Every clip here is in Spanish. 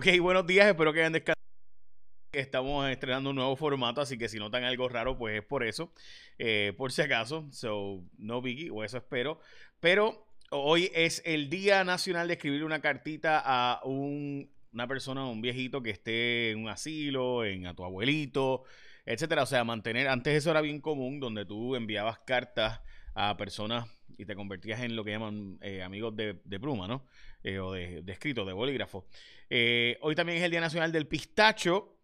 Ok, buenos días, espero que hayan descansado. Estamos estrenando un nuevo formato, así que si notan algo raro, pues es por eso. Eh, por si acaso, so no biggie, o eso espero. Pero hoy es el Día Nacional de escribir una cartita a un, una persona, un viejito que esté en un asilo, en a tu abuelito, etcétera. O sea, mantener, antes eso era bien común, donde tú enviabas cartas a personas y te convertías en lo que llaman eh, amigos de, pluma, ¿no? Eh, o de, escrito, de bolígrafo. Eh, hoy también es el Día Nacional del Pistacho.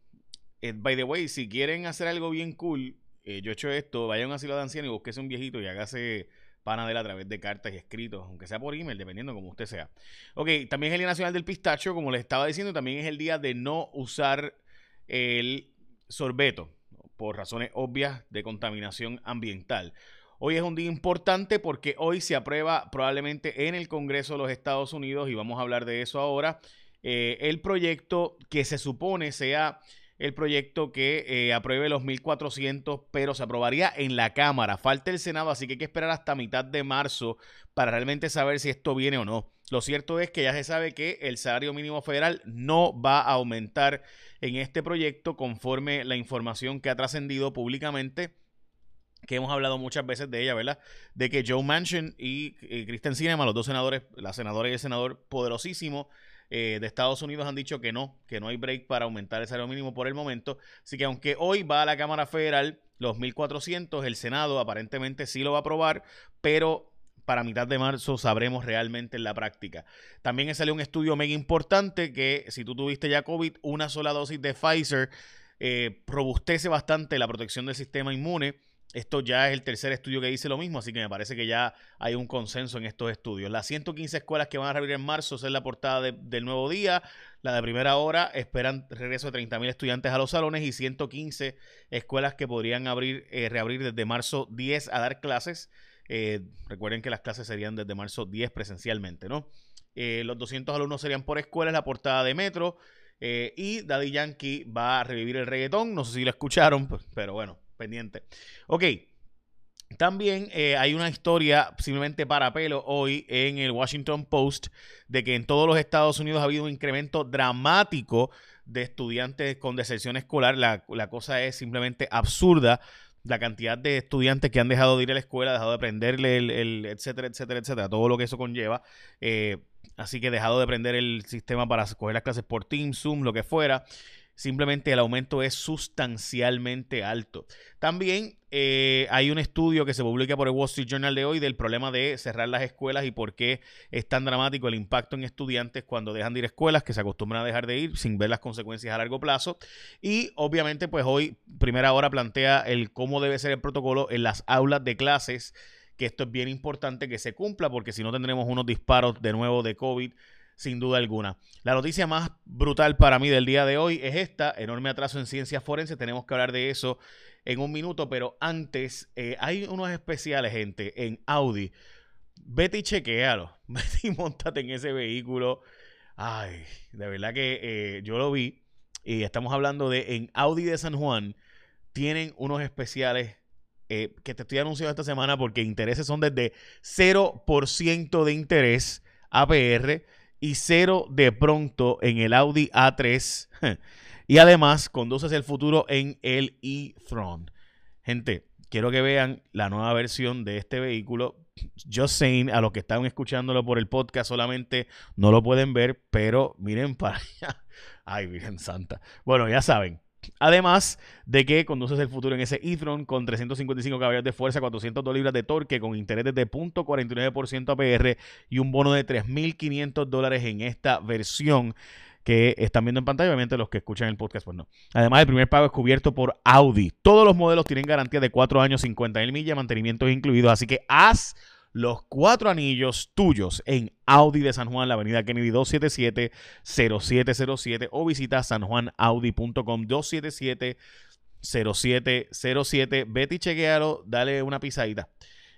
by the way, si quieren hacer algo bien cool, yo he hecho esto, vayan a un asilo de ancianos y búsquese un viejito y hágase panadera a través de cartas y escritos, aunque sea por email, dependiendo como usted sea. Ok, también es el Día Nacional del Pistacho, como les estaba diciendo, también es el día de no usar el sorbeto, por razones obvias de contaminación ambiental. Hoy es un día importante porque hoy se aprueba probablemente en el Congreso de los Estados Unidos, y vamos a hablar de eso ahora, eh, el proyecto que se supone sea el proyecto que eh, apruebe los 1.400, pero se aprobaría en la Cámara. Falta el Senado, así que hay que esperar hasta mitad de marzo para realmente saber si esto viene o no. Lo cierto es que ya se sabe que el salario mínimo federal no va a aumentar en este proyecto conforme la información que ha trascendido públicamente que hemos hablado muchas veces de ella, ¿verdad? De que Joe Manchin y, Kristen Sinema, los dos senadores, la senadora y el senador poderosísimo eh, de Estados Unidos han dicho que no, que no hay break para aumentar el salario mínimo por el momento. Así que aunque hoy va a la Cámara Federal los 1.400, el Senado aparentemente sí lo va a aprobar, pero para mitad de marzo sabremos realmente en la práctica. También salió un estudio mega importante que si tú tuviste ya COVID, una sola dosis de Pfizer eh, robustece bastante la protección del sistema inmune esto ya es el tercer estudio que dice lo mismo, así que me parece que ya hay un consenso en estos estudios. Las 115 escuelas que van a reabrir en marzo es la portada del nuevo día. La de primera hora esperan regreso de 30.000 estudiantes a los salones y 115 escuelas que podrían abrir, eh, reabrir desde marzo 10 a dar clases. Eh, recuerden que las clases serían desde marzo 10 presencialmente, ¿no? Eh, los 200 alumnos serían por escuela, es la portada de Metro. y Daddy Yankee va a revivir el reggaetón. No sé si lo escucharon, pues, pero bueno, pendiente. Ok. También eh, hay una historia simplemente para pelo hoy en el Washington Post de que en todos los Estados Unidos ha habido un incremento dramático de estudiantes con deserción escolar. La, cosa es simplemente absurda. La cantidad de estudiantes que han dejado de ir a la escuela, dejado de aprenderle el, etcétera, etcétera, etcétera, todo lo que eso conlleva. Eh, así que dejado de aprender el sistema para coger las clases por Teams, Zoom, lo que fuera simplemente el aumento es sustancialmente alto. También eh, hay un estudio que se publica por el Wall Street Journal de hoy del problema de cerrar las escuelas y por qué es tan dramático el impacto en estudiantes cuando dejan de ir a escuelas, que se acostumbran a dejar de ir sin ver las consecuencias a largo plazo. Y obviamente, pues hoy, primera hora, plantea el cómo debe ser el protocolo en las aulas de clases que esto es bien importante que se cumpla porque si no tendremos unos disparos de nuevo de COVID sin duda alguna. La noticia más brutal para mí del día de hoy es esta, enorme atraso en ciencias forenses, tenemos que hablar de eso en un minuto, pero antes eh, hay unos especiales, gente, en Audi. Vete y chequealo, vete y montate en ese vehículo. Ay, de verdad que eh, yo lo vi y estamos hablando de en Audi de San Juan, tienen unos especiales eh, que te estoy anunciando esta semana porque intereses son desde 0% de interés APR y cero de pronto en el Audi A3. y además conduces el futuro en el e-tron. Gente, quiero que vean la nueva versión de este vehículo. Just saying, a los que están escuchándolo por el podcast solamente no lo pueden ver, pero miren para allá. Ay, Virgen Santa. Bueno, ya saben, Además de que conduces el futuro en ese e-tron con 355 caballos de fuerza, 402 libras de torque, con intereses de 0.49% APR y un bono de 3.500 dólares en esta versión que están viendo en pantalla. Obviamente los que escuchan el podcast, pues no. Además, el primer pago es cubierto por Audi. Todos los modelos tienen garantía de 4 años, 50 mil millas, mantenimientos incluidos. Así que haz los cuatro anillos tuyos en Audi de San Juan, la avenida Kennedy 277-0707 o visita sanjuanaudi.com 277-0707. Vete y chequealo, dale una pisadita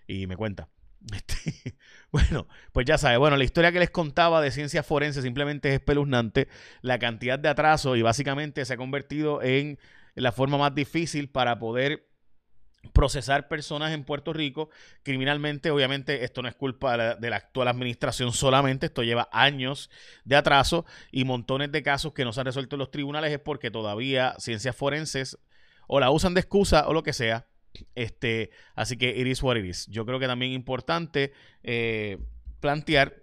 y me cuenta. Este, bueno, pues ya sabe, bueno, la historia que les contaba de ciencia forense simplemente es espeluznante. La cantidad de atraso y básicamente se ha convertido en la forma más difícil para poder procesar personas en Puerto Rico criminalmente. Obviamente, esto no es culpa de la, actual administración solamente, esto lleva años de atraso y montones de casos que no se han resuelto en los tribunales es porque todavía ciencias forenses o la usan de excusa o lo que sea. Este, así que it is what it is. Yo creo que también es importante eh, plantear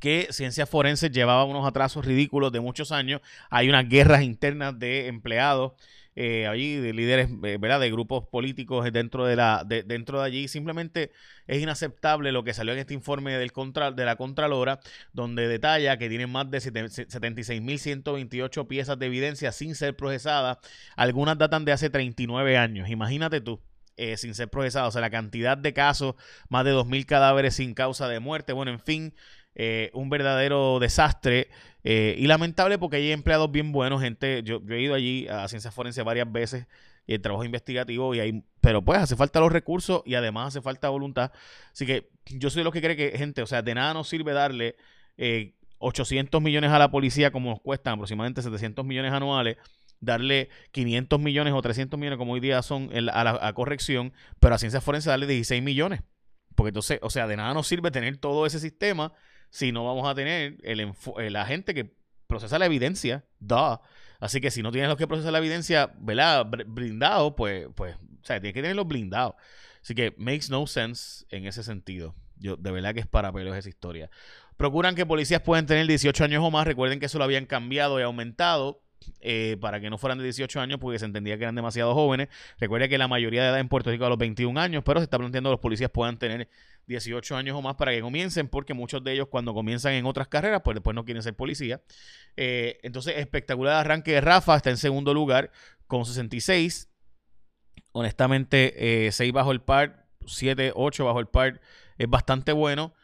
que ciencias forenses llevaba unos atrasos ridículos de muchos años. Hay unas guerras internas de empleados eh, allí, de líderes, eh, ¿verdad? De grupos políticos dentro de, la, dentro de allí. Simplemente es inaceptable lo que salió en este informe del contra, de la Contralora, donde detalla que tienen más de 76.128 piezas de evidencia sin ser procesadas. Algunas datan de hace 39 años. Imagínate tú. Eh, sin ser procesadas, o sea, la cantidad de casos, más de 2.000 cadáveres sin causa de muerte, bueno, en fin, eh, un verdadero desastre eh, y lamentable porque hay empleados bien buenos, gente, yo, he ido allí a Ciencias Forenses varias veces y el trabajo investigativo y hay, pero pues hace falta los recursos y además hace falta voluntad. Así que yo soy de los que cree que, gente, o sea, de nada nos sirve darle 800 eh, millones a la policía como nos cuestan aproximadamente 700 millones anuales darle 500 millones o 300 millones como hoy día son a la corrección, pero a ciencias forenses darle 16 millones. Porque entonces, o sea, de nada nos sirve tener todo ese sistema si no vamos a tener el la gente que procesa la evidencia, da. Así que si no tienes los que procesar la evidencia, ¿verdad? Blindado, pues, pues, o sea, tienes que tenerlos blindados. Así que makes no sense en ese sentido. Yo, de verdad que es para pelos esa historia. Procuran que policías puedan tener 18 años o más. Recuerden que eso lo habían cambiado y aumentado. Eh, para que no fueran de 18 años porque se entendía que eran demasiado jóvenes. Recuerda que la mayoría de edad en Puerto Rico a los 21 años, pero se está planteando que los policías puedan tener 18 años o más para que comiencen, porque muchos de ellos cuando comienzan en otras carreras, pues después no quieren ser policía. Eh, entonces, espectacular arranque de Rafa, está en segundo lugar con 66. Honestamente, 6 eh, bajo el par, 7, 8 bajo el par, es bastante bueno.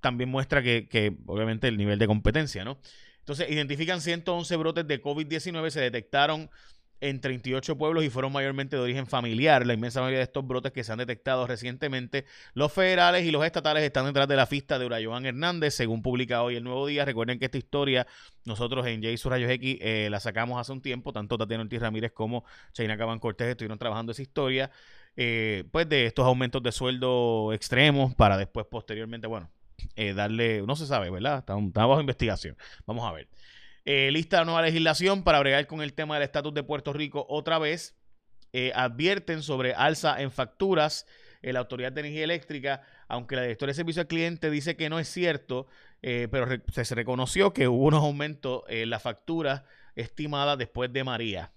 también muestra que, que, obviamente, el nivel de competencia, ¿no? Entonces, identifican 111 brotes de COVID-19, se detectaron en 38 pueblos y fueron mayormente de origen familiar. La inmensa mayoría de estos brotes que se han detectado recientemente, los federales y los estatales están detrás de la fiesta de Urayoan Hernández, según publica hoy el Nuevo Día. Recuerden que esta historia nosotros en Jay Rayos X eh, la sacamos hace un tiempo, tanto Tatiana Ortiz Ramírez como Chaina Caban Cortés estuvieron trabajando esa historia, eh, pues de estos aumentos de sueldo extremos para después posteriormente, bueno, eh, darle, no se sabe, ¿verdad? Está, bajo investigación. Vamos a ver. Eh, lista de nueva legislación para bregar con el tema del estatus de Puerto Rico otra vez. Eh, advierten sobre alza en facturas. la Autoridad de Energía Eléctrica, aunque la directora de servicio al cliente dice que no es cierto, pero se reconoció que hubo unos aumentos en la factura estimada después de María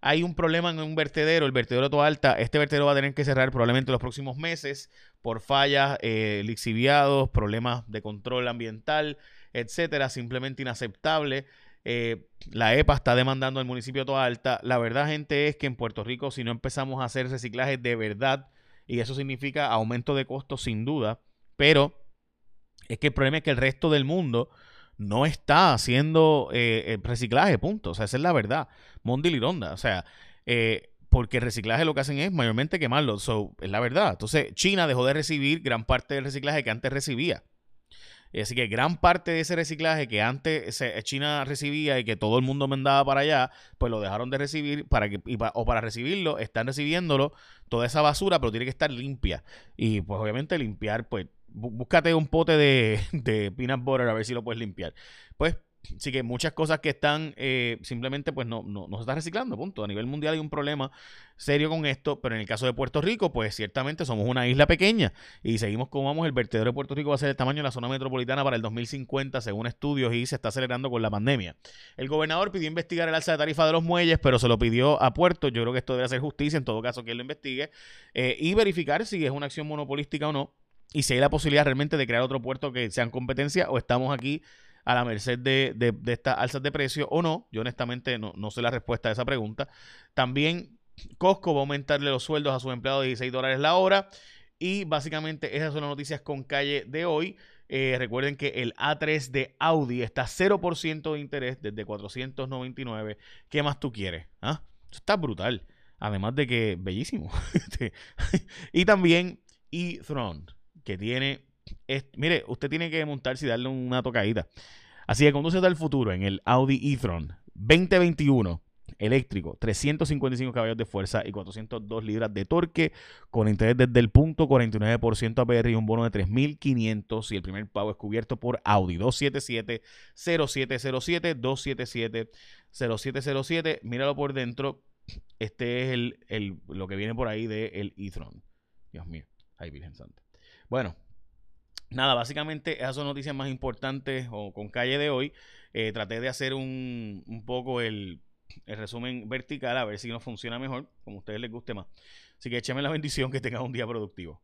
hay un problema en un vertedero, el vertedero Toalta, Alta, este vertedero va a tener que cerrar probablemente los próximos meses por fallas, eh, lixiviados, problemas de control ambiental, etcétera, simplemente inaceptable. Eh, la EPA está demandando al municipio de Toa Alta. La verdad, gente, es que en Puerto Rico, si no empezamos a hacer reciclaje de verdad, y eso significa aumento de costos sin duda, pero es que el problema es que el resto del mundo no está haciendo eh, reciclaje, punto. O sea, esa es la verdad. Mondi Lironda. O sea, eh, porque el reciclaje lo que hacen es mayormente quemarlo. So, es la verdad. Entonces, China dejó de recibir gran parte del reciclaje que antes recibía. Así que gran parte de ese reciclaje que antes China recibía y que todo el mundo mandaba para allá, pues lo dejaron de recibir para que, o para recibirlo, están recibiéndolo toda esa basura, pero tiene que estar limpia. Y pues obviamente limpiar, pues búscate un pote de, de peanut butter a ver si lo puedes limpiar. Pues Así que muchas cosas que están eh, simplemente pues no, no, se está reciclando, punto. A nivel mundial hay un problema serio con esto, pero en el caso de Puerto Rico, pues ciertamente somos una isla pequeña y seguimos como vamos, el vertedero de Puerto Rico va a ser el tamaño de la zona metropolitana para el 2050 según estudios y se está acelerando con la pandemia. El gobernador pidió investigar el alza de tarifa de los muelles, pero se lo pidió a Puerto. Yo creo que esto debe ser justicia, en todo caso que él lo investigue eh, y verificar si es una acción monopolística o no y si hay la posibilidad realmente de crear otro puerto que sea en competencia o estamos aquí a la merced de, de, estas alzas de precio o no. Yo honestamente no, sé la respuesta a esa pregunta. También Costco va a aumentarle los sueldos a sus empleados de 16 dólares la hora. Y básicamente esas son las noticias con calle de hoy. Eh, recuerden que el A3 de Audi está 0% de interés desde 499. ¿Qué más tú quieres? ¿Ah? está brutal. Además de que bellísimo. y también e-Tron, que tiene mire, usted tiene que montarse y darle una tocadita. Así que conduce al futuro en el Audi e-tron 2021. eléctrico, 355 caballos de fuerza y 402 libras de torque, con interés desde el punto 49% APR y un bono de 3.500 y el primer pago es cubierto por Audi 277-0707, 277-0707, míralo por dentro, este es el, lo que viene por ahí del el e-tron. Dios mío, ay Virgen Santa. Bueno, nada, básicamente esas son noticias más importantes o con calle de hoy. Eh, traté de hacer un, un poco el, resumen vertical a ver si nos funciona mejor, como a ustedes les guste más. Así que écheme la bendición que tengan un día productivo.